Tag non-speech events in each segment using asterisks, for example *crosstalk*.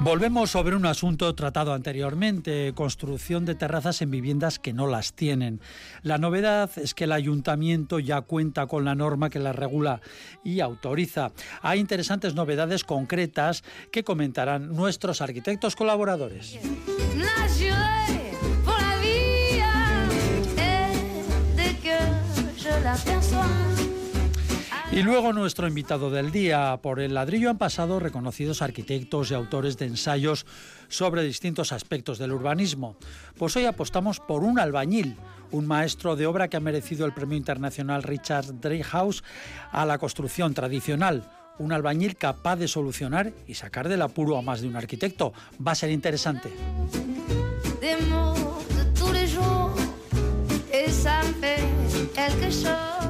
Volvemos sobre un asunto tratado anteriormente, construcción de terrazas en viviendas que no las tienen. La novedad es que el ayuntamiento ya cuenta con la norma que las regula y autoriza. Hay interesantes novedades concretas que comentarán nuestros arquitectos colaboradores. Y luego nuestro invitado del día. Por el ladrillo han pasado reconocidos arquitectos y autores de ensayos sobre distintos aspectos del urbanismo. Pues hoy apostamos por un albañil, un maestro de obra que ha merecido el Premio Internacional Richard Dreyhaus a la construcción tradicional. Un albañil capaz de solucionar y sacar del apuro a más de un arquitecto. Va a ser interesante.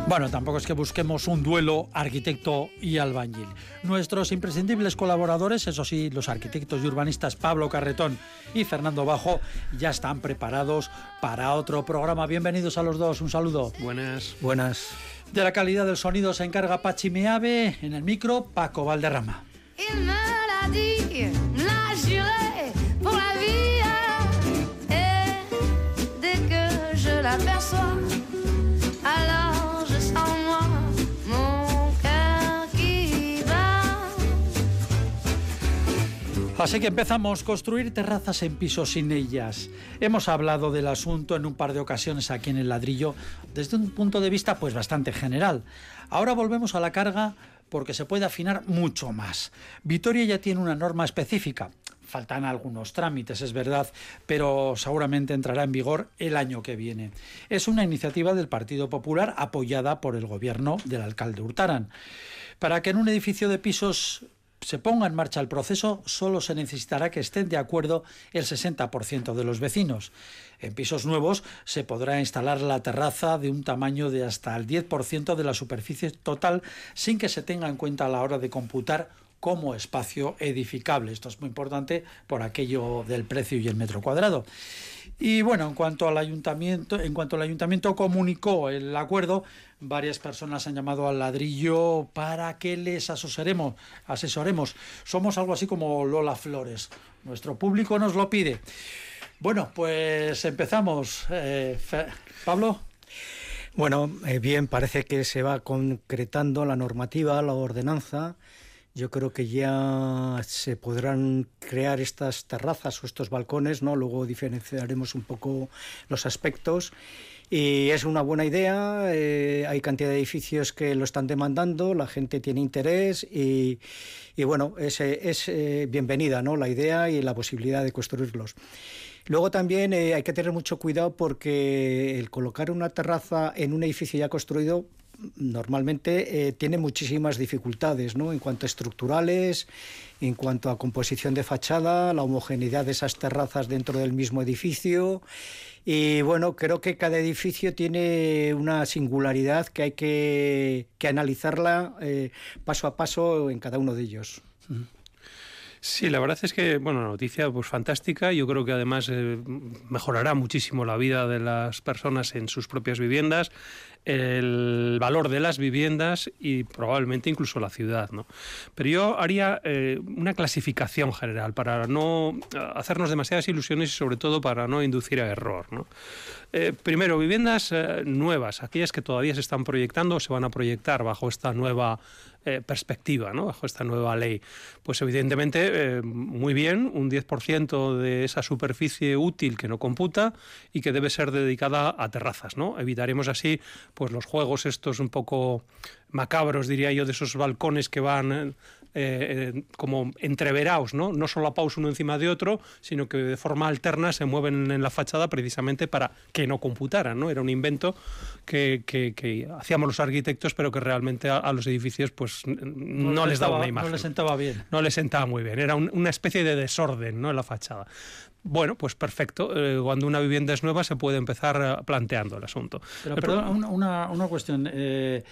Bueno, tampoco es que busquemos un duelo arquitecto y albañil. Nuestros imprescindibles colaboradores, eso sí, los arquitectos y urbanistas Pablo Carretón y Fernando Bajo, ya están preparados para otro programa. Bienvenidos a los dos, un saludo. Buenas. Buenas. De la calidad del sonido se encarga Pachi Meave, en el micro Paco Valderrama. Así que empezamos, construir terrazas en pisos sin ellas. Hemos hablado del asunto en un par de ocasiones aquí en el ladrillo desde un punto de vista pues bastante general. Ahora volvemos a la carga porque se puede afinar mucho más. Vitoria ya tiene una norma específica. Faltan algunos trámites, es verdad, pero seguramente entrará en vigor el año que viene. Es una iniciativa del Partido Popular apoyada por el gobierno del alcalde Hurtaran. Para que en un edificio de pisos se ponga en marcha el proceso, solo se necesitará que estén de acuerdo el 60% de los vecinos. En pisos nuevos se podrá instalar la terraza de un tamaño de hasta el 10% de la superficie total sin que se tenga en cuenta a la hora de computar como espacio edificable. Esto es muy importante por aquello del precio y el metro cuadrado. Y bueno, en cuanto al ayuntamiento, en cuanto el ayuntamiento comunicó el acuerdo, varias personas han llamado al ladrillo para que les asesoremos, asesoremos. Somos algo así como Lola Flores. Nuestro público nos lo pide. Bueno, pues empezamos. Eh, Pablo. Bueno, eh, bien, parece que se va concretando la normativa, la ordenanza. Yo creo que ya se podrán crear estas terrazas o estos balcones, ¿no? Luego diferenciaremos un poco los aspectos. Y es una buena idea, eh, hay cantidad de edificios que lo están demandando, la gente tiene interés y, y bueno, es, es eh, bienvenida ¿no? la idea y la posibilidad de construirlos. Luego también eh, hay que tener mucho cuidado porque el colocar una terraza en un edificio ya construido normalmente eh, tiene muchísimas dificultades, ¿no? En cuanto a estructurales, en cuanto a composición de fachada, la homogeneidad de esas terrazas dentro del mismo edificio. Y bueno, creo que cada edificio tiene una singularidad que hay que, que analizarla eh, paso a paso en cada uno de ellos. Sí, la verdad es que, bueno, la noticia pues fantástica. Yo creo que además eh, mejorará muchísimo la vida de las personas en sus propias viviendas, el valor de las viviendas y probablemente incluso la ciudad, ¿no? Pero yo haría eh, una clasificación general para no hacernos demasiadas ilusiones y sobre todo para no inducir a error. Eh, primero, viviendas eh, nuevas, aquellas que todavía se están proyectando o se van a proyectar bajo esta nueva eh, perspectiva, ¿no? bajo esta nueva ley. Pues evidentemente, eh, muy bien, un 10% de esa superficie útil que no computa y que debe ser dedicada a terrazas. ¿no? Evitaremos así pues, los juegos estos un poco macabros, diría yo, de esos balcones que van eh, eh, como entreverados, ¿no? no solapados uno encima de otro, sino que de forma alterna se mueven en la fachada precisamente para que no computaran. ¿no? Era un invento que, que, hacíamos los arquitectos, pero que realmente a, los edificios pues, no, les daba una imagen. No les sentaba bien. No les sentaba muy bien. Era una especie de desorden ¿no? en la fachada. Bueno, pues perfecto. Eh, cuando una vivienda es nueva se puede empezar eh, planteando el asunto. Pero, perdón, una, una, cuestión. Eh,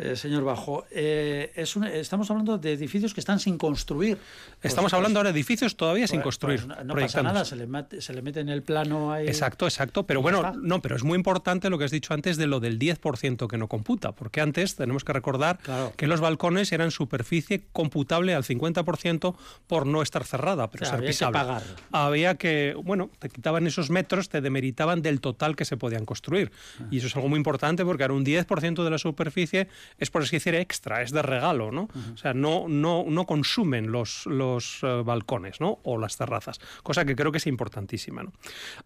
eh, señor Bajo, eh, es estamos hablando de edificios que están sin construir. Estamos hablando ahora de edificios todavía sin pues, construir. Pues, no pasa nada, se le, mete, en el plano ahí. Exacto, exacto. Pero bueno, no, pero es muy importante lo que has dicho antes de lo del 10% que no computa, porque antes tenemos que recordar que los balcones eran superficie computable al 50% por no estar cerrada, pero había que pagar. Había que, bueno, te quitaban esos metros, te demeritaban del total que se podían construir. Ah. Y eso es algo muy importante porque ahora un 10% de la superficie es por así decir extra, es de regalo, ¿no? O sea, no, no, no consumen los, los eh, balcones, ¿no? O las terrazas, cosa que creo que es importantísima, ¿no?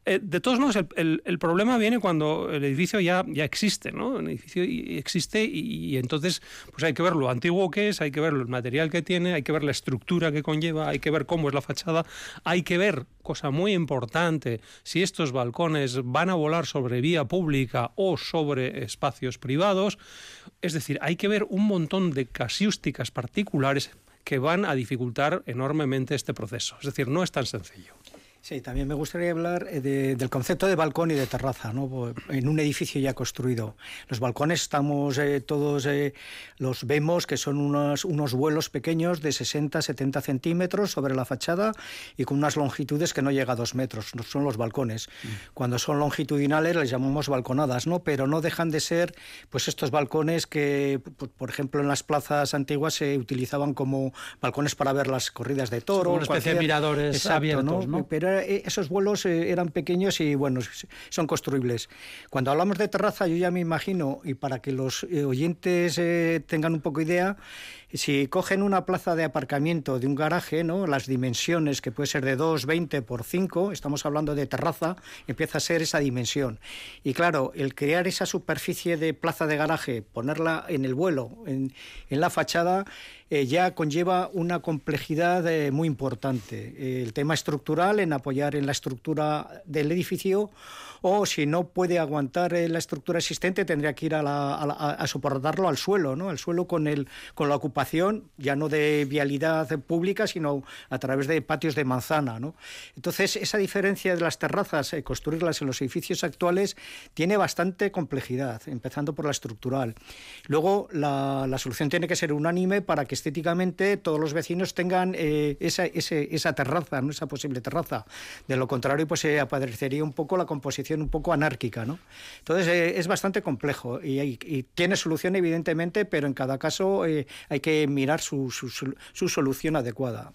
Eh, de todos modos, el, el, problema viene cuando el edificio ya, ya existe, ¿no? El edificio existe y, entonces pues hay que ver lo antiguo que es, hay que ver el material que tiene, hay que ver la estructura que conlleva, hay que ver cómo es la fachada, hay que ver, cosa muy importante, si estos balcones van a volar sobre vía pública o sobre espacios privados, es decir, hay que ver un montón de casiústicas particulares que van a dificultar enormemente este proceso. Es decir, no es tan sencillo. Sí, también me gustaría hablar eh, del concepto de balcón y de terraza, ¿no? en un edificio ya construido. Los balcones estamos eh, todos, eh, los vemos que son unos, unos vuelos pequeños de 60, 70 centímetros sobre la fachada y con unas longitudes que no llega a dos metros, son los balcones. Mm. Cuando son longitudinales les llamamos balconadas, ¿no? pero no dejan de ser pues estos balcones que, por ejemplo, en las plazas antiguas se utilizaban como balcones para ver las corridas de toro. Una especie de miradores abiertos, ¿no? Eh, esos vuelos eh, eran pequeños y bueno, son construibles. Cuando hablamos de terraza, yo ya me imagino, y para que los eh, oyentes tengan un poco idea, si cogen una plaza de aparcamiento de un garaje, ¿no? las dimensiones que puede ser de 2, 20 por 5, estamos hablando de terraza, empieza a ser esa dimensión. Y claro, el crear esa superficie de plaza de garaje, ponerla en el vuelo, en la fachada, eh, ya conlleva una complejidad eh, muy importante. el tema estructural, en apoyar en la estructura del edificio, o si no puede aguantar eh, la estructura existente, tendría que ir a, soportarlo al suelo, ¿no? al suelo con, el, con la ocupación, ya no de vialidad pública, sino a través de patios de manzana. ¿no? Entonces, esa diferencia de las terrazas, construirlas en los edificios actuales, tiene bastante complejidad, empezando por la estructural. Luego, la, la solución tiene que ser unánime para que estéticamente todos los vecinos tengan eh, esa, esa terraza, ¿no? esa posible terraza. De lo contrario, pues se aparecería un poco la composición un poco anárquica. ¿no? Entonces eh, es bastante complejo y, tiene solución evidentemente, pero en cada caso eh, hay que mirar su, su, su solución adecuada.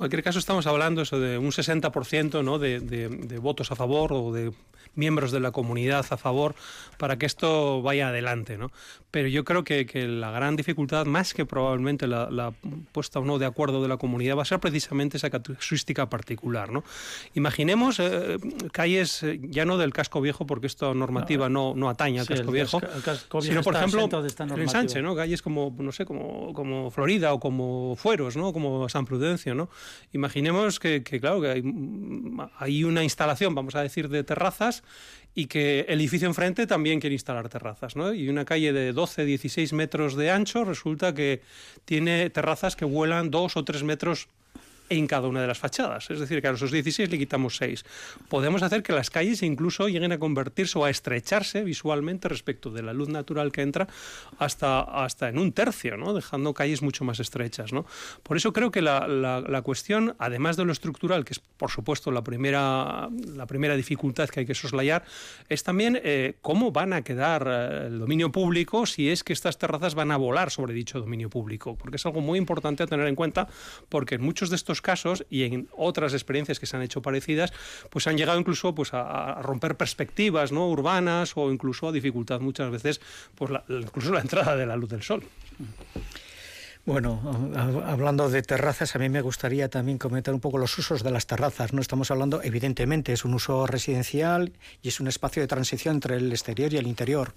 En cualquier caso, estamos hablando eso de un 60% ¿no? de, de, de, votos a favor o de miembros de la comunidad a favor para que esto vaya adelante. ¿no? Pero yo creo que, que la gran dificultad, más que probablemente la, la, puesta o no de acuerdo de la comunidad, va a ser precisamente esa casuística particular. ¿no? Imaginemos eh, calles eh, ya no del casco viejo, porque esta normativa no, no, atañe al casco, viejo, sino por ejemplo en Sánchez, ¿no? calles como, no sé, como, como Florida o como Fueros, ¿no? como San Prudencio. ¿no? Imaginemos que, claro, que hay, hay una instalación, vamos a decir, de terrazas y que el edificio enfrente también quiere instalar terrazas. ¿no? Y una calle de 12, 16 metros de ancho resulta que tiene terrazas que vuelan 2 o 3 metros en cada una de las fachadas. Es decir, que a esos 16 le quitamos 6. Podemos hacer que las calles incluso lleguen a convertirse o a estrecharse visualmente respecto de la luz natural que entra hasta, hasta en un tercio, ¿no? dejando calles mucho más estrechas. ¿no? Por eso creo que la, la, cuestión, además de lo estructural, que es por supuesto la primera, la primera dificultad que hay que soslayar, es también eh, cómo van a quedar eh, el dominio público si es que estas terrazas van a volar sobre dicho dominio público, porque es algo muy importante a tener en cuenta, porque en muchos de estos casos y en otras experiencias que se han hecho parecidas, pues han llegado incluso pues, a, romper perspectivas ¿no? urbanas o incluso a dificultar muchas veces pues, incluso la entrada de la luz del sol. Bueno, hablando de terrazas, a mí me gustaría también comentar un poco los usos de las terrazas. No estamos hablando, evidentemente, es un uso residencial y es un espacio de transición entre el exterior y el interior.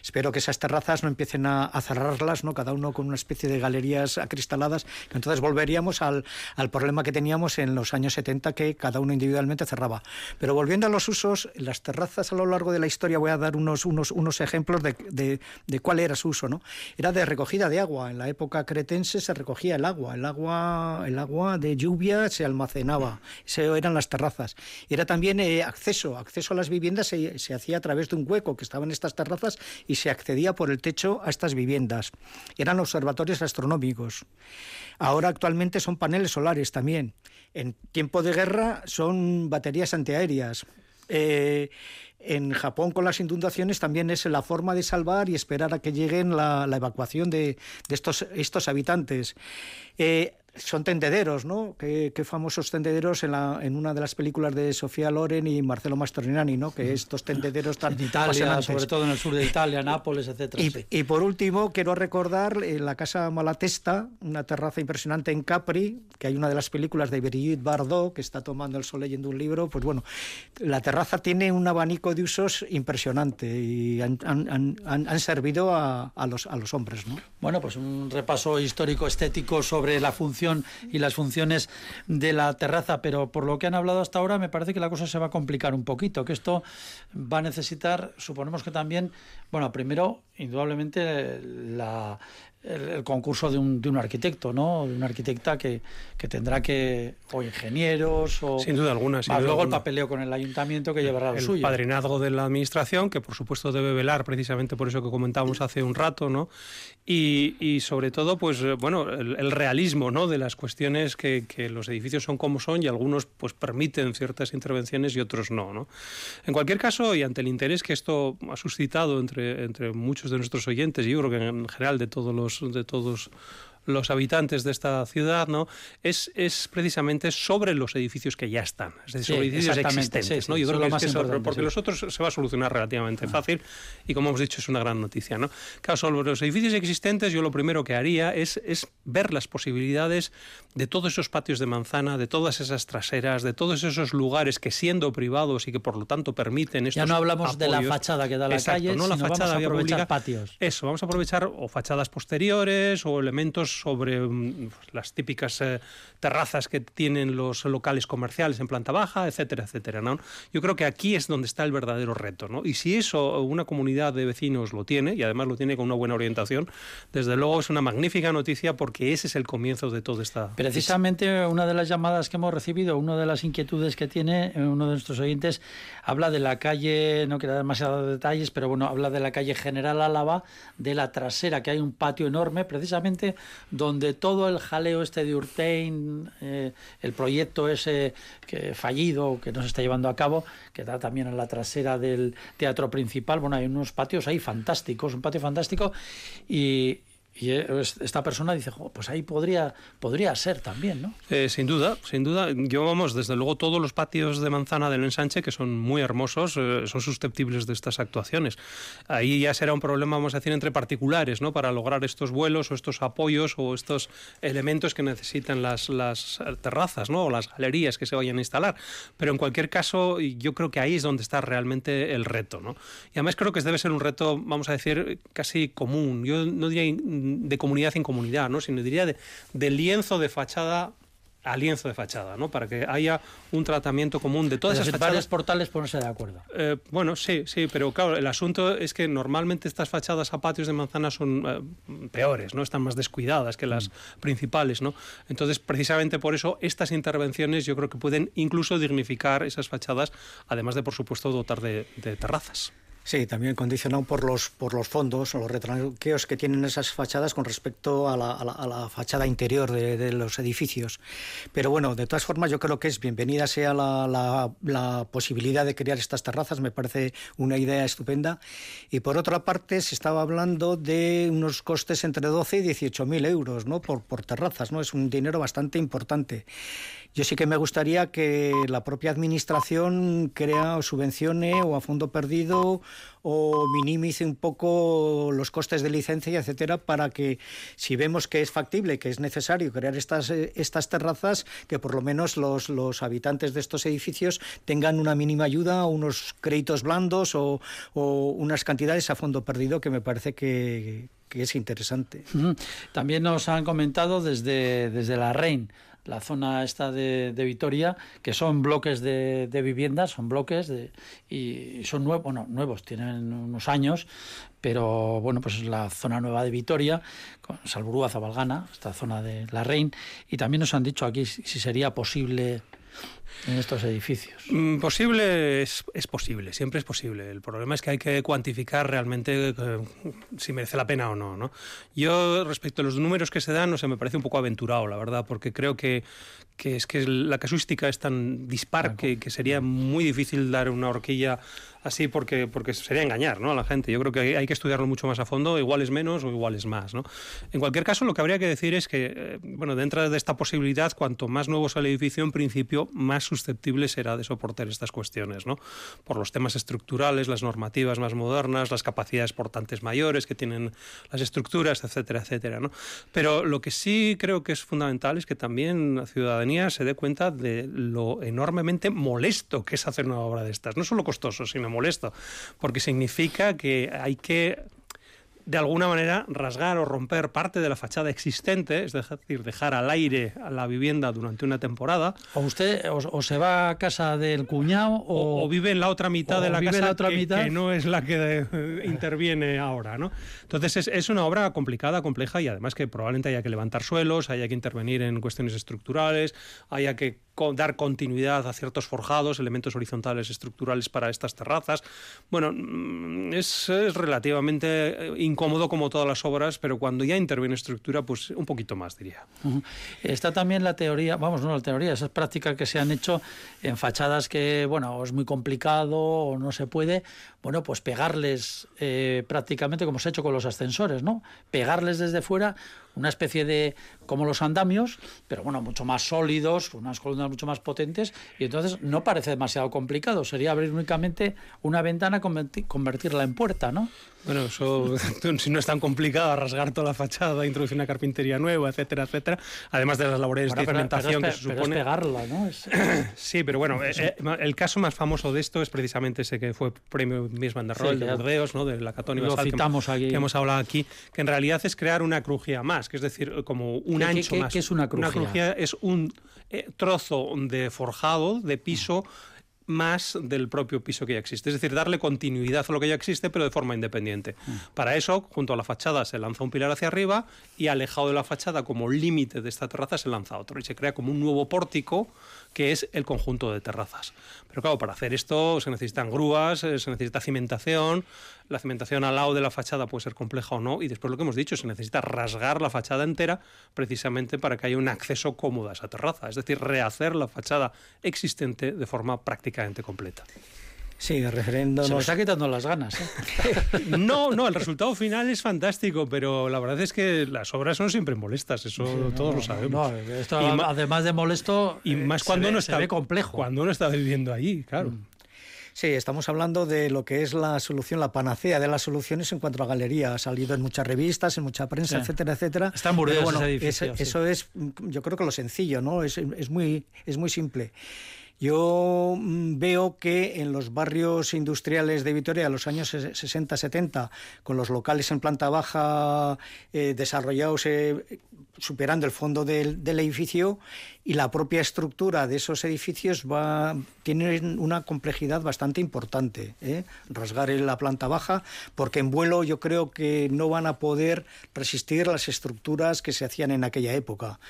Espero que esas terrazas no empiecen a, cerrarlas, ¿no? cada uno con una especie de galerías acristaladas, entonces volveríamos al, al, problema que teníamos en los años 70, que cada uno individualmente cerraba. Pero volviendo a los usos, las terrazas a lo largo de la historia, voy a dar unos, unos, unos ejemplos de, de, de cuál era su uso. ¿no? Era de recogida de agua. En la época se recogía el agua, el agua, el agua de lluvia se almacenaba, eran las terrazas. Era también eh, acceso, acceso a las viviendas se, se hacía a través de un hueco que estaba en estas terrazas y se accedía por el techo a estas viviendas. Eran observatorios astronómicos. Ahora actualmente son paneles solares también. En tiempo de guerra son baterías antiaéreas. Eh, en Japón con las inundaciones también es la forma de salvar y esperar a que lleguen la, evacuación de, estos, estos habitantes. Eh, son tendederos, ¿no? Qué, famosos tendederos en, la, en una de las películas de Sofía Loren y Marcelo Mastroianni, ¿no? Que estos tendederos tan en Italia, sobre todo en el sur de Italia, Nápoles, etcétera. Y, por último quiero recordar en la casa Malatesta, una terraza impresionante en Capri, que hay una de las películas de Brigitte Bardot que está tomando el sol leyendo un libro. Pues bueno, la terraza tiene un abanico de usos impresionante y han, han, han, servido a, a, los, a los hombres, ¿no? Bueno, pues un repaso histórico estético sobre la función y las funciones de la terraza, pero por lo que han hablado hasta ahora me parece que la cosa se va a complicar un poquito, que esto va a necesitar, suponemos que también, bueno, primero, indudablemente la, el, concurso de un, de un, arquitecto, ¿no? De una arquitecta que, que, tendrá que, o ingenieros, o... Sin duda alguna. Sin luego el papeleo con el ayuntamiento que llevará lo el suyo. El padrinazgo de la administración, que por supuesto debe velar precisamente por eso que comentábamos hace un rato, ¿no? Y, y sobre todo, pues, eh, bueno, el, realismo, ¿no? De las cuestiones que, que, los edificios son como son y algunos, pues, permiten ciertas intervenciones y otros no, ¿no? En cualquier caso, y ante el interés que esto ha suscitado entre, entre muchos de nuestros oyentes, y yo creo que en general de todos los de todos los habitantes de esta ciudad, ¿no? Es, es precisamente sobre los edificios que ya están, es decir, sobre edificios existentes, ¿no? Yo creo que es eso, porque los otros se va a solucionar relativamente ah. fácil y como hemos dicho es una gran noticia, ¿no? Claro, sobre los edificios existentes yo lo primero que haría es, es ver las posibilidades de todos esos patios de manzana, de todas esas traseras, de todos esos lugares que siendo privados y que por lo tanto permiten estos Ya no hablamos de la fachada que da la calle, no la fachada vamos a aprovechar patios. Eso, vamos a aprovechar o fachadas posteriores o elementos sobre mm, las típicas eh, terrazas que tienen los locales comerciales en planta baja, etcétera, etcétera. ¿no? Yo creo que aquí es donde está el verdadero reto. ¿no? Y si eso una comunidad de vecinos lo tiene, y además lo tiene con una buena orientación, desde luego es una magnífica noticia porque ese es el comienzo de toda esta... Precisamente una de las llamadas que hemos recibido, una de las inquietudes que tiene eh, uno de nuestros oyentes, habla de la calle, no quiero dar demasiados detalles, pero bueno, habla de la calle General Álava, de la trasera, que hay un patio enorme, precisamente donde todo el jaleo este de Urtein, eh, el proyecto ese que fallido que no se está llevando a cabo, que da también en la trasera del teatro principal, bueno, hay unos patios ahí fantásticos, un patio fantástico y, y esta persona dice, pues ahí podría, podría ser también, ¿no? Eh, sin duda, sin duda. Yo, vamos, desde luego todos los patios de manzana del ensanche, que son muy hermosos, eh, son susceptibles de estas actuaciones. Ahí ya será un problema, vamos a decir, entre particulares, ¿no? Para lograr estos vuelos o estos apoyos o estos elementos que necesitan las, las terrazas, ¿no? O las galerías que se vayan a instalar. Pero en cualquier caso, yo creo que ahí es donde está realmente el reto, ¿no? Y además creo que debe ser un reto, vamos a decir, casi común. Yo no diría de comunidad en comunidad, ¿no? sino diría de, lienzo de fachada a lienzo de fachada, ¿no? Para que haya un tratamiento común de todas esas fachadas. varios portales ponerse de acuerdo. Eh, bueno, sí, sí, pero claro, el asunto es que normalmente estas fachadas a patios de manzana son eh, peores, ¿no? Están más descuidadas que las mm. principales, ¿no? Entonces, precisamente por eso, estas intervenciones yo creo que pueden incluso dignificar esas fachadas, además de, por supuesto, dotar de terrazas. Sí, también condicionado por los, por los fondos o los retranqueos que tienen esas fachadas con respecto a la, a la, fachada interior de, los edificios. Pero bueno, de todas formas yo creo que es bienvenida sea la, la, posibilidad de crear estas terrazas, me parece una idea estupenda. Y por otra parte se estaba hablando de unos costes entre 12 y 18 mil euros ¿no? por, por terrazas, ¿no? es un dinero bastante importante. Yo sí que me gustaría que la propia administración crea o subvencione o a fondo perdido o minimice un poco los costes de licencia, etcétera, para que si vemos que es factible, que es necesario crear estas, eh, estas terrazas, que por lo menos los, los habitantes de estos edificios tengan una mínima ayuda, unos créditos blandos o, o unas cantidades a fondo perdido que me parece que, que es interesante. También nos han comentado desde, desde la REIN la zona esta de, de Vitoria, que son bloques de, de viviendas, son bloques de, y son nuevos, bueno, nuevos, tienen unos años, pero bueno, pues es la zona nueva de Vitoria, con Salburúa, Zabalgana, esta zona de la Rein, y también nos han dicho aquí si sería posible en estos edificios? Mm, posible es, es, posible, siempre es posible. El problema es que hay que cuantificar realmente eh, si merece la pena o no, no. Yo, respecto a los números que se dan, no sé, me parece un poco aventurado, la verdad, porque creo que, que es que la casuística es tan dispar que, que sería muy difícil dar una horquilla así porque, porque sería engañar ¿no? a la gente. Yo creo que hay que estudiarlo mucho más a fondo, igual es menos o igual es más. ¿no? En cualquier caso, lo que habría que decir es que, eh, bueno, dentro de esta posibilidad, cuanto más nuevo sea el edificio, en principio, más susceptible será de soportar estas cuestiones, ¿no? por los temas estructurales, las normativas más modernas, las capacidades portantes mayores que tienen las estructuras, etcétera, etcétera. ¿no? Pero lo que sí creo que es fundamental es que también la ciudadanía se dé cuenta de lo enormemente molesto que es hacer una obra de estas. No solo costoso, sino molesto, porque significa que hay que de alguna manera rasgar o romper parte de la fachada existente, es decir, dejar al aire a la vivienda durante una temporada. O usted o, o se va a casa del cuñado o, vive en la otra mitad de la casa la otra que, mitad. que, no es la que eh, interviene ahora, ¿no? Entonces es, es, una obra complicada, compleja y además que probablemente haya que levantar suelos, haya que intervenir en cuestiones estructurales, haya que dar continuidad a ciertos forjados, elementos horizontales estructurales para estas terrazas. Bueno, mm, es, es relativamente eh, incómodo como todas las obras, pero cuando ya interviene estructura, pues un poquito más, diría. Está también la teoría, vamos, no la teoría, esas prácticas que se han hecho en fachadas que, bueno, es muy complicado o no se puede, bueno, pues pegarles eh, prácticamente como se ha hecho con los ascensores, ¿no? Pegarles desde fuera una especie de como los andamios, pero bueno, mucho más sólidos, unas columnas mucho más potentes, y entonces no parece demasiado complicado, sería abrir únicamente una ventana convertirla en puerta, ¿no? Bueno, eso *laughs* si no es tan complicado, rasgar toda la fachada, introducir una carpintería nueva, etcétera, etcétera, además de las labores bueno, de cimentación que se supone. Pero es pegarla, ¿no? Es... *clears throat* sí, pero bueno, eh, el caso más famoso de esto es precisamente ese que fue premio Mies van der Rohe, sí, de Burdeos, ¿no? de la Catón citamos que, que hemos hablado aquí, que en realidad es crear una crujía más, que es decir, como un ¿Qué, ancho qué, más. ¿Qué es una crujía? Una crujía es un eh, trozo de forjado, de piso, más del propio piso que ya existe. Es decir, darle continuidad a lo que ya existe, pero de forma independiente. Mm. Para eso, junto a la fachada se lanza un pilar hacia arriba y alejado de la fachada como límite de esta terraza se lanza otro y se crea como un nuevo pórtico que es el conjunto de terrazas. Pero claro, para hacer esto se necesitan grúas, se necesita cimentación, la cimentación al lado de la fachada puede ser compleja o no, y después lo que hemos dicho, se necesita rasgar la fachada entera precisamente para que haya un acceso cómodo a esa terraza, es decir, rehacer la fachada existente de forma prácticamente completa. Sí, refiriéndonos... Se me está quitando las ganas. ¿eh? *laughs* no, no, el resultado final es fantástico, pero la verdad es que las obras son siempre molestas, eso sí, no, todos lo sabemos. No, esto, y además de molesto, y más cuando ve, uno está complejo. Cuando uno está viviendo allí, claro. Mm. Sí, estamos hablando de lo que es la solución, la panacea de las soluciones en cuanto a galería. Ha salido en muchas revistas, en mucha prensa, sí. etcétera, etcétera. Está en Burdeos bueno, ese edificio, es, sí. Eso es, yo creo que lo sencillo, ¿no? Es, es, muy, es muy simple. Yo mm, veo que en los barrios industriales de Vitoria, de los años 60-70, con los locales en planta baja eh, desarrollados eh, superando el fondo del, del, edificio y la propia estructura de esos edificios va tiene una complejidad bastante importante. ¿eh? Rasgar en la planta baja, porque en vuelo yo creo que no van a poder resistir las estructuras que se hacían en aquella época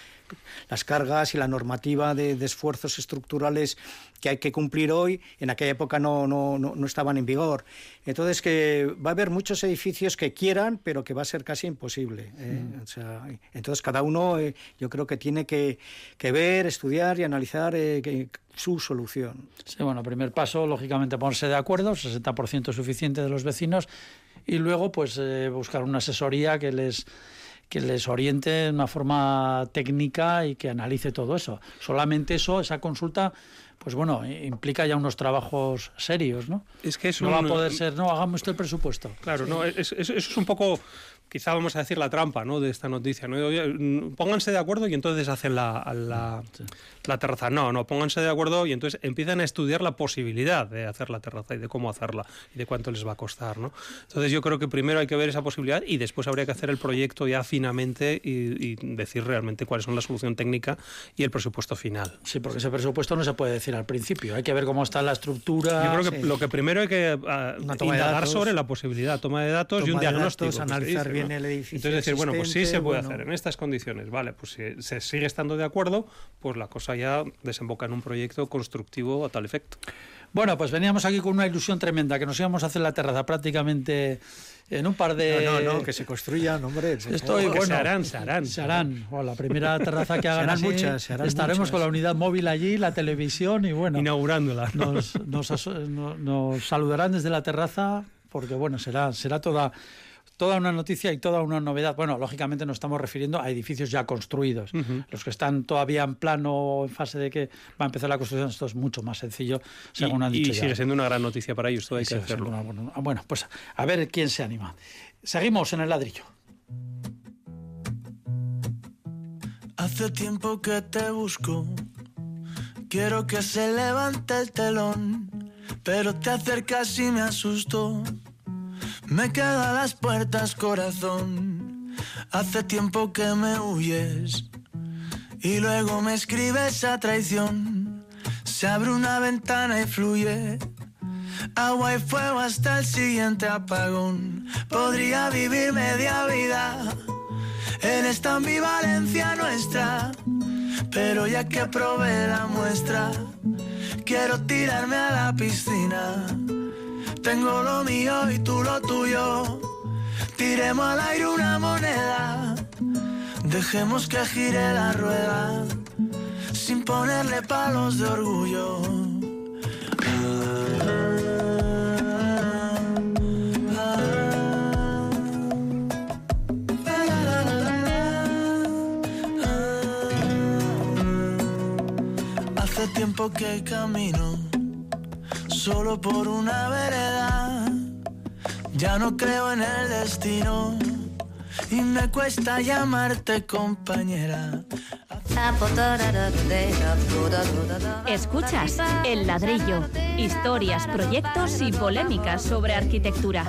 las cargas y la normativa de, de, esfuerzos estructurales que hay que cumplir hoy, en aquella época no, no, no, no, estaban en vigor. Entonces que va a haber muchos edificios que quieran, pero que va a ser casi imposible. ¿eh? Mm. O sea, entonces cada uno eh, yo creo que tiene que, que ver, estudiar y analizar eh, que, su solución. Sí, bueno, primer paso, lógicamente, ponerse de acuerdo, 60% suficiente de los vecinos, y luego pues eh, buscar una asesoría que les que les oriente de una forma técnica y que analice todo eso. Solamente eso, esa consulta, pues bueno, implica ya unos trabajos serios, ¿no? Es que no va a poder ser, no, hagamos usted el presupuesto. Claro, no, eso es un poco quizá vamos a decir la trampa ¿no? de esta noticia. ¿no? Mm, pónganse de acuerdo y entonces hacen la, la, terraza. No, no, pónganse de acuerdo y entonces empiezan a estudiar la posibilidad de hacer la terraza y de cómo hacerla y de cuánto les va a costar. ¿no? Entonces yo creo que primero hay que ver esa posibilidad y después habría que hacer el proyecto ya finamente y, decir realmente cuáles son la solución técnica y el presupuesto final. Sí, porque ese presupuesto no se puede decir al principio. Hay que ver cómo está la estructura. Yo creo que lo que primero hay que uh, indagar sobre la posibilidad, toma de datos y un diagnóstico. analizar bien el edificio. Entonces decir, bueno, pues sí se puede hacer en estas condiciones, vale, pues si se sigue estando de acuerdo, pues la cosa ya desemboca en un proyecto constructivo a tal efecto. Bueno, pues veníamos aquí con una ilusión tremenda, que nos íbamos a hacer la terraza prácticamente en un par de... No, no, no que se construyan, hombre. Estoy, bueno, se harán, se harán. Se harán. la primera terraza que hagan así, muchas, estaremos con la unidad móvil allí, la televisión y bueno... Inaugurándola. Nos, nos, nos saludarán desde la terraza porque bueno, será, será toda toda una noticia y toda una novedad. Bueno, lógicamente nos estamos refiriendo a edificios ya construidos. Los que están todavía en plano, en fase de que va a empezar la construcción, esto es mucho más sencillo, según han dicho. Y sigue siendo una gran noticia para ellos, todo hay que hacerlo. bueno, pues a ver quién se anima. Seguimos en el ladrillo. Hace tiempo que te busco, quiero que se levante el telón, pero te acercas y me asustó me quedo a las puertas, corazón. Hace tiempo que me huyes. Y luego me escribes a traición. Se abre una ventana y fluye. Agua y fuego hasta el siguiente apagón. Podría vivir media vida en esta ambivalencia nuestra. Pero ya que probé la muestra, quiero tirarme a la piscina tengo lo mío y tú lo tuyo. Tiremos al aire una moneda. Dejemos que gire la rueda. Sin ponerle palos de orgullo. Hace tiempo que camino solo por una vereda. Ya no creo en el destino y me cuesta llamarte compañera. Escuchas El Ladrillo, historias, proyectos y polémicas sobre arquitectura.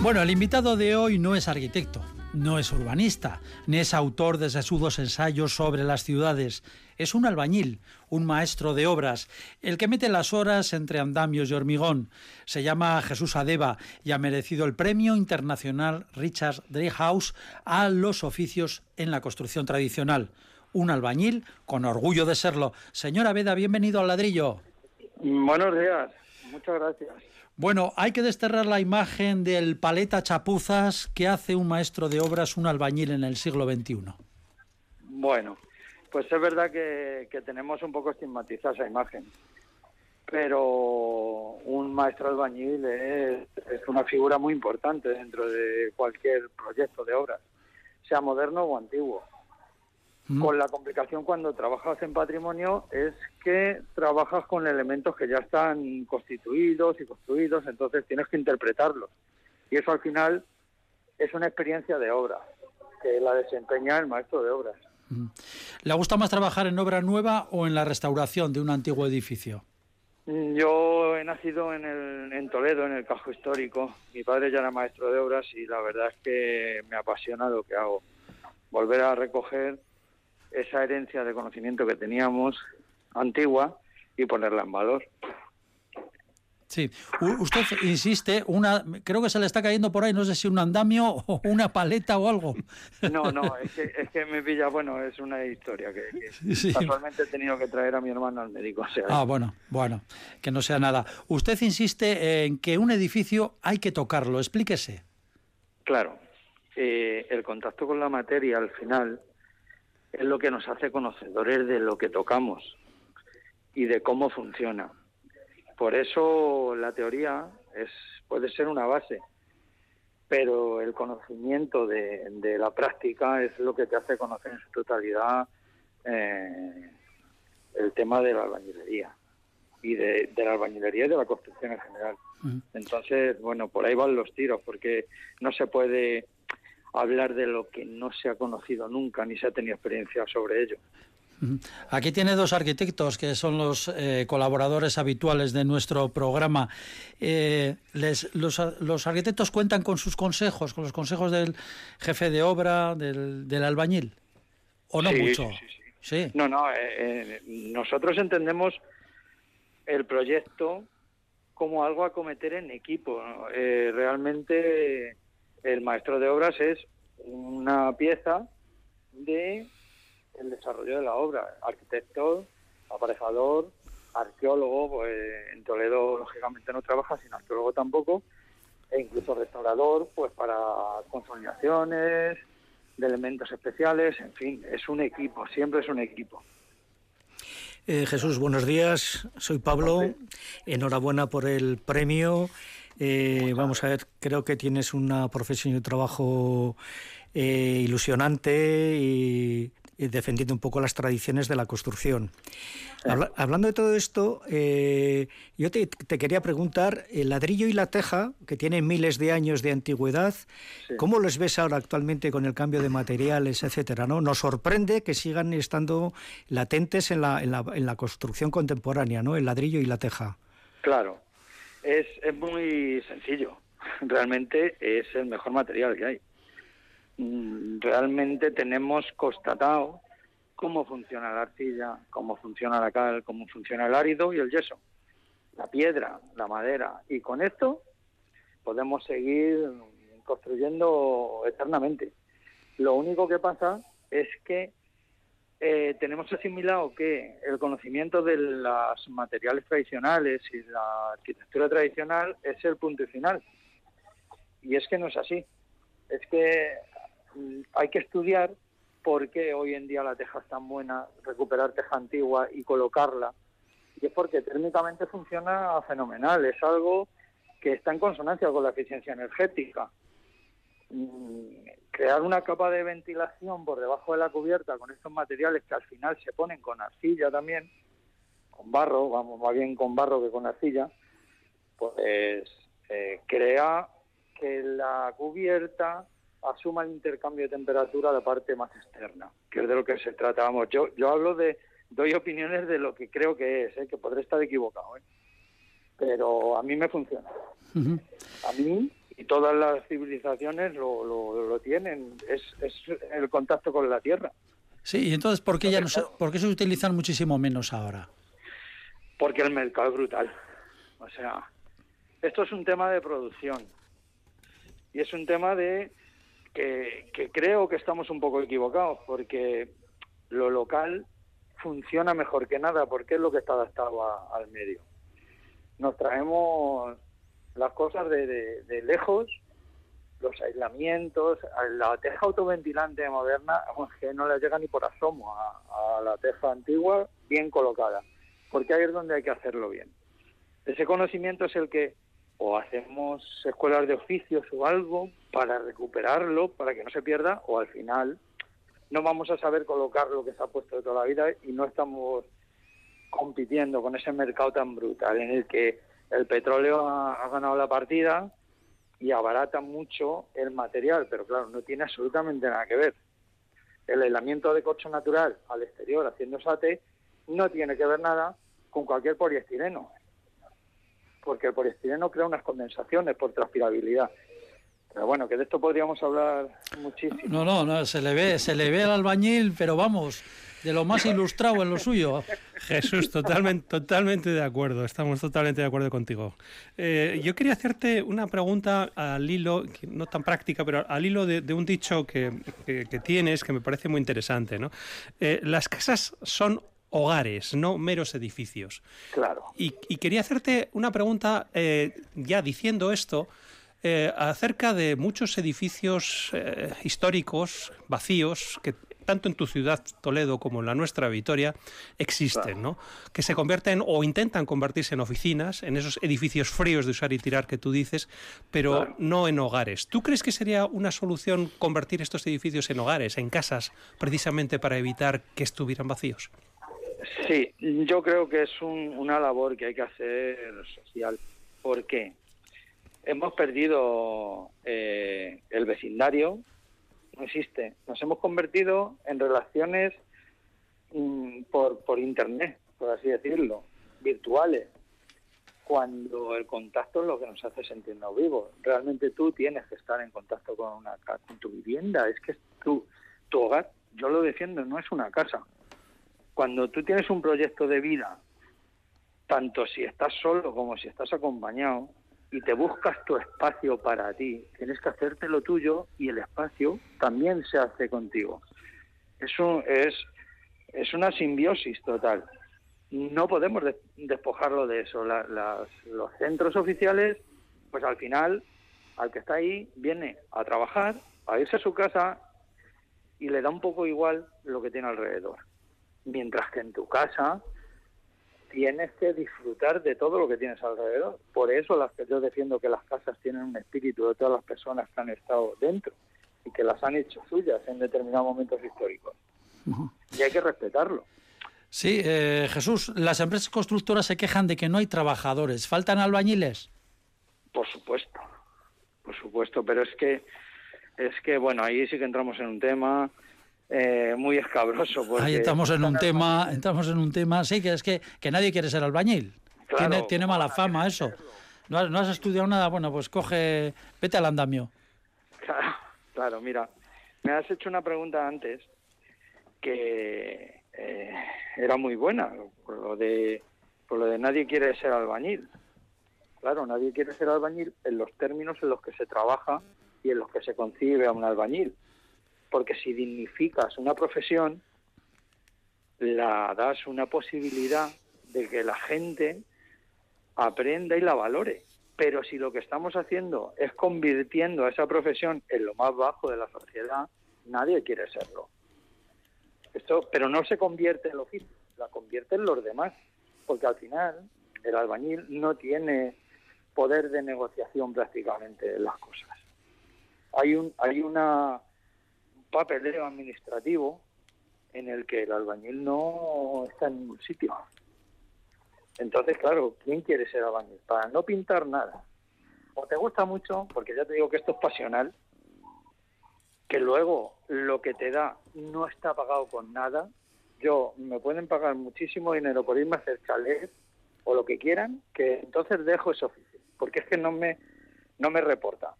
Bueno, el invitado de hoy no es arquitecto, no es urbanista, ni es autor de sesudos ensayos sobre las ciudades. Es un albañil, un maestro de obras, el que mete las horas entre andamios y hormigón. Se llama Jesús Adeba y ha merecido el Premio Internacional Richard Dreyhaus a los oficios en la construcción tradicional. Un albañil con orgullo de serlo. Señora Veda, bienvenido al ladrillo. Buenos días, muchas gracias. Bueno, hay que desterrar la imagen del paleta chapuzas que hace un maestro de obras, un albañil en el siglo XXI. Bueno, pues es verdad que, tenemos un poco estigmatizada esa imagen, pero un maestro albañil es, una figura muy importante dentro de cualquier proyecto de obras, sea moderno o antiguo. Con la complicación cuando trabajas en patrimonio es que trabajas con elementos que ya están constituidos y construidos, entonces tienes que interpretarlos. Y eso al final es una experiencia de obra, que la desempeña el maestro de obras. ¿Le gusta más trabajar en obra nueva o en la restauración de un antiguo edificio? Yo he nacido en, el, en Toledo, en el Cajo Histórico. Mi padre ya era maestro de obras y la verdad es que me apasiona lo que hago. Volver a recoger esa herencia de conocimiento que teníamos antigua y ponerla en valor. Sí, usted insiste, una, creo que se le está cayendo por ahí, no sé si un andamio o una paleta o algo. No, no, es que, es que me pilla, bueno, es una historia que, *laughs* casualmente he tenido que traer a mi hermano al médico. ah, bueno, bueno, que no sea nada. Usted insiste en que un edificio hay que tocarlo, explíquese. Claro, eh, el contacto con la materia al final es lo que nos hace conocedores de lo que tocamos y de cómo funciona. Por eso la teoría es, puede ser una base, pero el conocimiento de, de, la práctica es lo que te hace conocer en su totalidad eh, el tema de la albañilería y de, de, la albañilería y de la construcción en general. Entonces, bueno, por ahí van los tiros, porque no se puede hablar de lo que no se ha conocido nunca ni se ha tenido experiencia sobre ello. Aquí tiene dos arquitectos que son los eh, colaboradores habituales de nuestro programa. Eh, les, los, los, arquitectos cuentan con sus consejos, con los consejos del jefe de obra, del, del albañil. ¿O no sí, mucho? Sí, sí, No, no. Eh, nosotros entendemos el proyecto como algo a cometer en equipo. realmente el maestro de obras es una pieza de el desarrollo de la obra. Arquitecto, aparejador, arqueólogo, pues en Toledo lógicamente no trabaja, sin arqueólogo tampoco, e incluso restaurador, pues para consolidaciones, de elementos especiales, en fin, es un equipo, siempre es un equipo. Eh, Jesús, buenos días, soy Pablo, enhorabuena por el premio. Eh, vamos a ver, creo que tienes una profesión y un trabajo eh, ilusionante y defendiendo un poco las tradiciones de la construcción. Habla, hablando de todo esto, eh, yo te, te, quería preguntar, el ladrillo y la teja, que tienen miles de años de antigüedad, sí. ¿cómo los ves ahora actualmente con el cambio de materiales, etcétera? ¿no? Nos sorprende que sigan estando latentes en la, en la, en la construcción contemporánea, ¿no? el ladrillo y la teja. Claro, es, es muy sencillo. *laughs* Realmente es el mejor material que hay realmente tenemos constatado cómo funciona la arcilla, cómo funciona la cal, cómo funciona el árido y el yeso, la piedra, la madera. Y con esto podemos seguir construyendo eternamente. Lo único que pasa es que eh, tenemos asimilado que el conocimiento de los materiales tradicionales y la arquitectura tradicional es el punto final. Y es que no es así. Es que hay que estudiar por qué hoy en día la teja es tan buena, recuperar teja antigua y colocarla. Y es porque térmicamente funciona fenomenal, es algo que está en consonancia con la eficiencia energética. Crear una capa de ventilación por debajo de la cubierta con estos materiales que al final se ponen con arcilla también, con barro, vamos, más bien con barro que con arcilla, pues eh, crea que la cubierta asuma el intercambio de temperatura a la parte más externa, que es de lo que se trata. Vamos, yo, yo hablo de, doy opiniones de lo que creo que es, ¿eh? que podré estar equivocado, ¿eh? pero a mí me funciona. Uh -huh. A mí y todas las civilizaciones lo, lo, lo tienen, es, es, el contacto con la tierra. Sí, y entonces, ¿por qué, ya no se, ¿por qué se utilizan muchísimo menos ahora? Porque el mercado es brutal. O sea, esto es un tema de producción y es un tema de que, que, creo que estamos un poco equivocados porque lo local funciona mejor que nada porque es lo que está adaptado a, al medio. Nos traemos las cosas de, de, lejos, los aislamientos, la teja autoventilante moderna que no le llega ni por asomo a, a la teja antigua bien colocada, porque ahí es donde hay que hacerlo bien. Ese conocimiento es el que o hacemos escuelas de oficios o algo para recuperarlo, para que no se pierda, o al final no vamos a saber colocar lo que se ha puesto de toda la vida y no estamos compitiendo con ese mercado tan brutal en el que el petróleo ha, ganado la partida y abarata mucho el material, pero claro, no tiene absolutamente nada que ver. El aislamiento de corcho natural al exterior haciendo SATE no tiene que ver nada con cualquier poliestireno porque el poliestireno crea unas condensaciones por transpirabilidad. Pero bueno, que de esto podríamos hablar muchísimo. No, no, no, se le ve, se le ve al albañil, pero vamos, de lo más ilustrado en lo suyo. Jesús, totalmente, totalmente de acuerdo, estamos totalmente de acuerdo contigo. Eh, yo quería hacerte una pregunta al hilo, no tan práctica, pero al hilo de, de un dicho que, que, que, tienes que me parece muy interesante. ¿no? Eh, las casas son hogares, no meros edificios. Claro. Y, y quería hacerte una pregunta, eh, ya diciendo esto, eh, acerca de muchos edificios eh, históricos vacíos que tanto en tu ciudad Toledo como en la nuestra Vitoria existen, ¿no? Que se convierten o intentan convertirse en oficinas, en esos edificios fríos de usar y tirar que tú dices, pero no en hogares. ¿Tú crees que sería una solución convertir estos edificios en hogares, en casas, precisamente para evitar que estuvieran vacíos? Sí, yo creo que es una labor que hay que hacer social. ¿Por qué? Hemos perdido eh, el vecindario, no existe. Nos hemos convertido en relaciones mm, por, por Internet, por así decirlo, virtuales, cuando el contacto es lo que nos hace sentirnos vivos. Realmente tú tienes que estar en contacto con, una, con tu vivienda, es que tu, tu hogar. Yo lo defiendo, no es una casa. Cuando tú tienes un proyecto de vida, tanto si estás solo como si estás acompañado, y te buscas tu espacio para ti, tienes que hacerte lo tuyo y el espacio también se hace contigo. Eso es, es una simbiosis total. No podemos despojarlo de eso. los centros oficiales, pues al final, al que está ahí, viene a trabajar, a irse a su casa y le da un poco igual lo que tiene alrededor. Mientras que en tu casa tienes que disfrutar de todo lo que tienes alrededor. Por eso las que yo defiendo que las casas tienen un espíritu de todas las personas que han estado dentro y que las han hecho suyas en determinados momentos históricos. Y hay que respetarlo. Sí, eh, Jesús, las empresas constructoras se quejan de que no hay trabajadores. ¿Faltan albañiles? Por supuesto, por supuesto, pero es que, es que bueno, ahí sí que entramos en un tema eh, muy escabroso. Ahí estamos en un tema, estamos en un tema, sí, que es que, que nadie quiere ser albañil. tiene, tiene mala fama eso. ¿No has, ¿No has, estudiado nada? Bueno, pues coge, vete al andamio. Claro, mira, me has hecho una pregunta antes que eh, era muy buena, por lo de por lo de nadie quiere ser albañil. Claro, nadie quiere ser albañil en los términos en los que se trabaja y en los que se concibe a un albañil porque si dignificas una profesión, la das una posibilidad de que la gente aprenda y la valore. Pero si lo que estamos haciendo es convirtiendo a esa profesión en lo más bajo de la sociedad, nadie quiere serlo. Esto, pero no se convierte en lo oficio, la convierte en los demás, porque al final el albañil no tiene poder de negociación prácticamente en las cosas. Hay un, hay una papeleo administrativo en el que el albañil no está en ningún sitio. Entonces, claro, ¿quién quiere ser albañil? Para no pintar nada. O te gusta mucho, porque ya te digo que esto es pasional, que luego lo que te da no está pagado con nada. Yo, me pueden pagar muchísimo dinero por irme a hacer chalet o lo que quieran, que entonces dejo ese oficio, porque es que no me, no me reporta.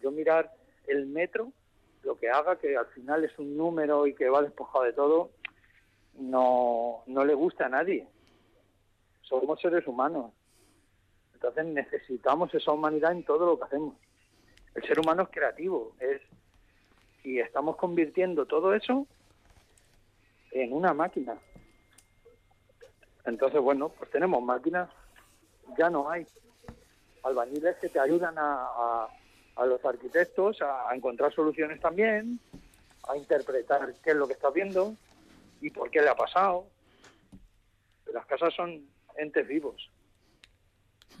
Yo mirar el metro lo que haga, que al final es un número y que va despojado de todo, no, no le gusta a nadie. Somos seres humanos. Entonces necesitamos esa humanidad en todo lo que hacemos. El ser humano es creativo, es y estamos convirtiendo todo eso en una máquina. Entonces, bueno, pues tenemos máquinas, ya no hay albañiles que te ayudan a, a los arquitectos a, encontrar soluciones también, a interpretar qué es lo que está viendo y por qué le ha pasado. Las casas son entes vivos.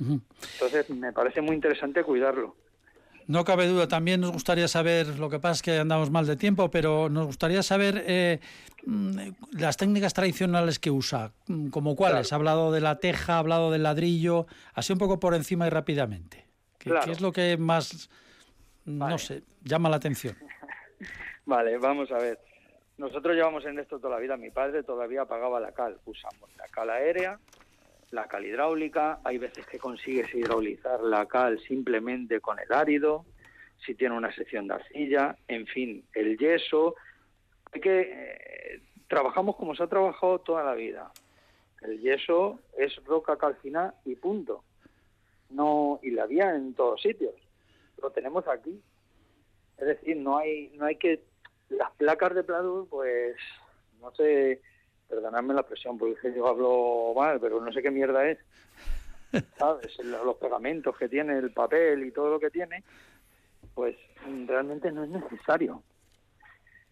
Entonces me parece muy interesante cuidarlo. No cabe duda, también nos gustaría saber, lo que pasa es que andamos mal de tiempo, pero nos gustaría saber eh, mm, las técnicas tradicionales que usa, mm, como cuáles. Ha hablado de la teja, ha hablado del ladrillo, así un poco por encima y rápidamente. ¿Qué, ¿qué es lo que más no sé, llama la atención. *laughs* vale, vamos a ver. Nosotros llevamos en esto toda la vida. Mi padre todavía pagaba la cal. Usamos la cal aérea, la cal hidráulica. Hay veces que consigues hidrolizar la cal simplemente con el árido, si tiene una sección de arcilla, en fin, el yeso. Hay que eh, trabajamos como se ha trabajado toda la vida. El yeso es roca calcina y punto. No y la había en todos sitios lo tenemos aquí. Es decir, no hay, no hay que las placas de pladur, pues no sé, perdonadme la presión porque yo hablo mal, pero no sé qué mierda es. *laughs* ¿Sabes? Los pegamentos que tiene, el papel y todo lo que tiene, pues realmente no es necesario.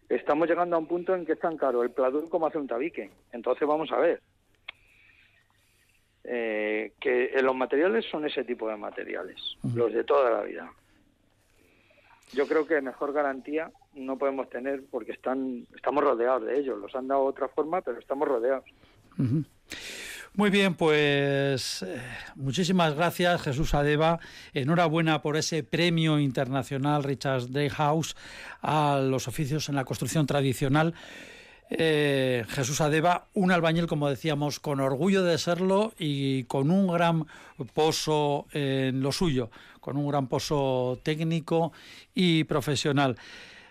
estamos llegando a un punto en que es tan caro el pladur como hace un tabique. Entonces vamos a ver. Eh, que los materiales son ese tipo de materiales, los de toda la vida. Yo creo que mejor garantía no podemos tener porque están estamos rodeados de ellos. Los han dado otra forma, pero estamos rodeados. Muy bien, pues eh, muchísimas gracias Jesús Adeba. Enhorabuena por ese premio internacional Richard Dreyhaus a los oficios en la construcción tradicional. Eh, Jesús Adeba, un albañil, como decíamos, con orgullo de serlo y con un gran pozo en lo suyo, con un gran pozo técnico y profesional.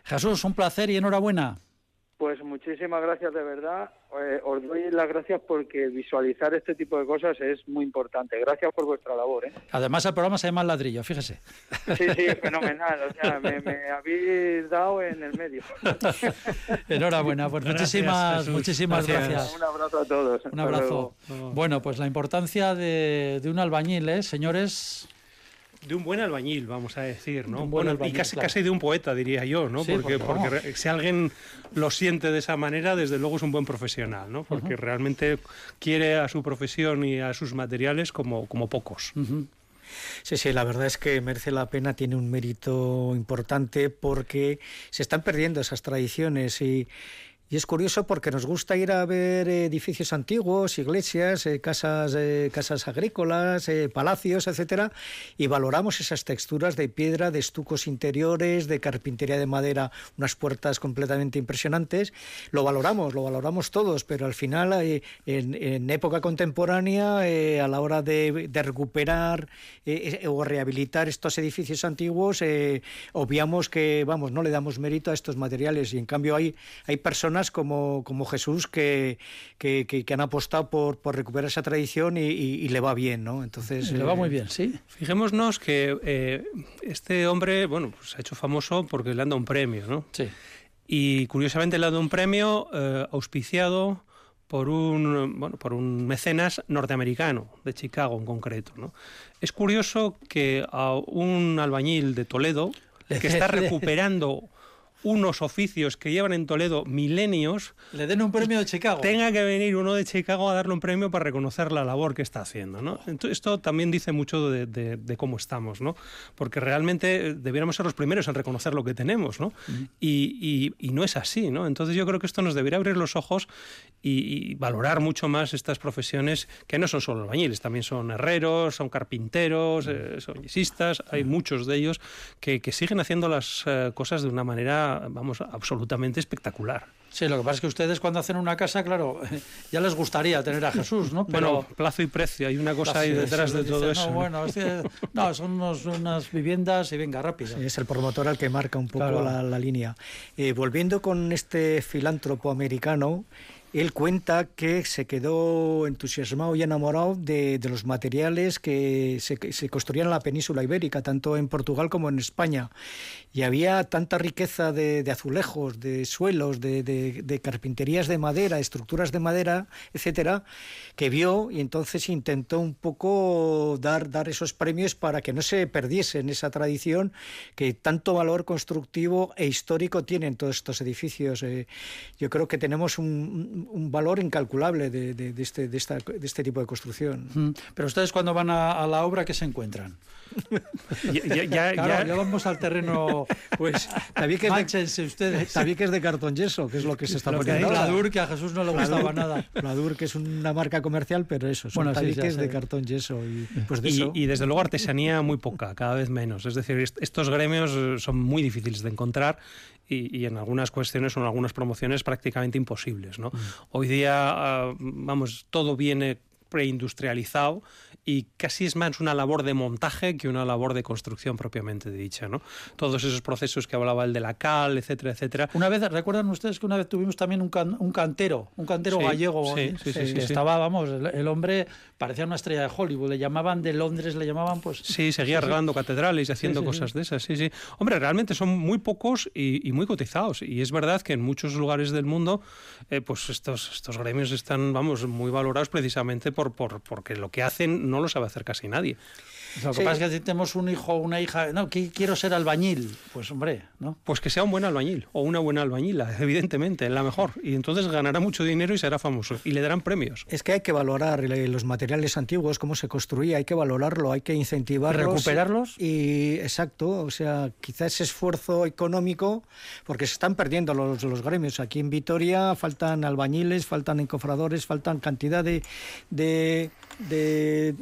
Jesús, un placer y enhorabuena. Pues muchísimas gracias de verdad. Eh, os doy las gracias porque visualizar este tipo de cosas es muy importante. Gracias por vuestra labor. ¿eh? Además el programa se llama Ladrillo, fíjese. Sí, sí, fenomenal. O sea, me, habéis dado en el medio. *laughs* Enhorabuena, pues muchísimas, muchísimas gracias. Un abrazo a todos. Un abrazo. Bueno, pues la importancia de, de un albañil, ¿eh? señores de un buen albañil, vamos a decir, ¿no? bueno, y casi, casi de un poeta, diría yo, ¿no? porque, porque si alguien lo siente de esa manera, desde luego es un buen profesional, ¿no? Porque realmente quiere a su profesión y a sus materiales como, como pocos. Sí, sí, la verdad es que merece la pena, tiene un mérito importante porque se están perdiendo esas tradiciones y, y es curioso porque nos gusta ir a ver edificios antiguos, iglesias, eh, casas, eh, casas agrícolas, eh, palacios, etcétera, y valoramos esas texturas de piedra, de estucos interiores, de carpintería de madera, unas puertas completamente impresionantes. Lo valoramos, lo valoramos todos, pero al final, en, época contemporánea, a la hora de, de recuperar o rehabilitar estos edificios antiguos, obviamos que, vamos, no le damos mérito a estos materiales y en cambio hay, hay personas como, como Jesús que, que, han apostado por, por, recuperar esa tradición y, le va bien, ¿no? Entonces... Le va muy bien, sí. Fijémonos que eh, este hombre, bueno, pues se ha hecho famoso porque le han dado un premio, ¿no? Sí. Y curiosamente le han dado un premio eh, auspiciado por un, bueno, por un mecenas norteamericano, de Chicago en concreto. ¿no? Es curioso que a un albañil de Toledo, que está *laughs* recuperando unos oficios que llevan en Toledo milenios. Le den un premio de Chicago. Tenga que venir uno de Chicago a darle un premio para reconocer la labor que está haciendo. ¿no? esto también dice mucho de, cómo estamos, ¿no? porque realmente debiéramos ser los primeros en reconocer lo que tenemos. ¿no? y, no es así. ¿no? Entonces yo creo que esto nos debería abrir los ojos y, valorar mucho más estas profesiones que no son solo albañiles, también son herreros, son carpinteros, eh, son yesistas, hay muchos de ellos que, siguen haciendo las eh, cosas de una manera vamos, absolutamente espectacular. Sí, lo que pasa es que ustedes cuando hacen una casa, claro, *laughs* ya les gustaría tener a Jesús, ¿no? Pero bueno, plazo y precio, hay una cosa ahí detrás de todo eso. No, bueno, no, son unas viviendas y venga, rápido. es el promotor al que marca un poco la, línea. Eh, volviendo con este filántropo americano, él cuenta que se quedó entusiasmado y enamorado de, los materiales que se, se, construían en la península ibérica, tanto en Portugal como en España. Y había tanta riqueza de, azulejos, de suelos, de, carpinterías de madera, estructuras de madera, etcétera, que vio y entonces intentó un poco dar, esos premios para que no se perdiesen esa tradición que tanto valor constructivo e histórico tienen todos estos edificios. Eh, yo creo que tenemos un, un, valor incalculable de, de, este, de, esta, de este tipo de construcción. Pero ustedes cuando van a, la obra, ¿qué se encuentran? *laughs* ya, ya, ya, vamos al terreno, pues, *laughs* tabiques de, ustedes. Tabiques de cartón yeso, que es lo que se está poniendo. Pladur, que a Jesús no le gustaba nada. Pladur, que es una marca comercial, pero eso, son tabiques de cartón yeso. Y, pues de eso. y desde luego artesanía muy poca, cada vez menos. Es decir, estos gremios son muy difíciles de encontrar y, en algunas cuestiones o en algunas promociones prácticamente imposibles. ¿no? Mm. Hoy día, ah, vamos, todo viene preindustrializado y casi es más una labor de montaje que una labor de construcción propiamente dicha, ¿no? Todos esos procesos que hablaba el de la cal, etcétera, etcétera. Una vez, ¿recuerdan ustedes que una vez tuvimos también un, un cantero, un cantero gallego? Sí, sí, sí, Estaba, vamos, el, hombre parecía una estrella de Hollywood, le llamaban de Londres, le llamaban pues... Sí, seguía arreglando catedrales y haciendo cosas de esas, sí, sí. Hombre, realmente son muy pocos y, muy cotizados y es verdad que en muchos lugares del mundo eh, pues estos, estos gremios están, vamos, muy valorados precisamente por, por, porque lo que hacen no lo sabe hacer casi nadie. Lo que pasa es que si tenemos un hijo o una hija, no, que quiero ser albañil, pues hombre, ¿no? Pues que sea un buen albañil o una buena albañila, *laughs* evidentemente, la mejor. Y entonces ganará mucho dinero y será famoso. Y le darán premios. Es que hay que valorar los materiales antiguos, cómo se construía, hay que valorarlo, hay que incentivarlos. ¿Recuperarlos? Y exacto, o sea, quizás ese esfuerzo económico, porque se están perdiendo los, los gremios. Aquí en Vitoria faltan albañiles, faltan encofradores, faltan cantidad de, de de,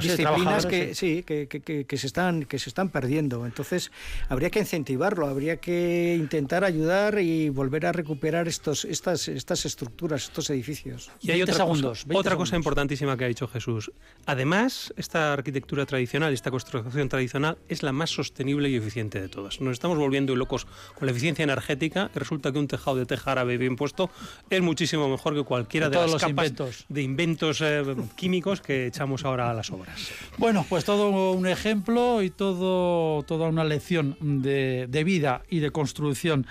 disciplinas que sí, que, que, que, se están que se están perdiendo. Entonces habría que incentivarlo habría que intentar ayudar y volver a recuperar estos estas estas estructuras estos edificios. Y hay otra segundos, cosa, otra cosa importantísima que ha dicho Jesús. Además esta arquitectura tradicional esta construcción tradicional es la más sostenible y eficiente de todas. Nos estamos volviendo locos con la eficiencia energética y resulta que un tejado de teja árabe bien puesto es muchísimo mejor que cualquiera de, las capas de inventos eh, químicos que echamos ahora a las obras. Bueno, pues todo un ejemplo y todo, toda una lección de, de vida y de construcción.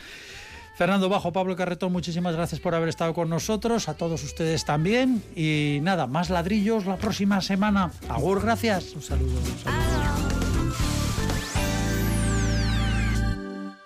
Fernando Bajo, Pablo Carretón, muchísimas gracias por haber estado con nosotros, a todos ustedes también. Y nada, más ladrillos la próxima semana. Agur, gracias. Un saludo. Un saludo.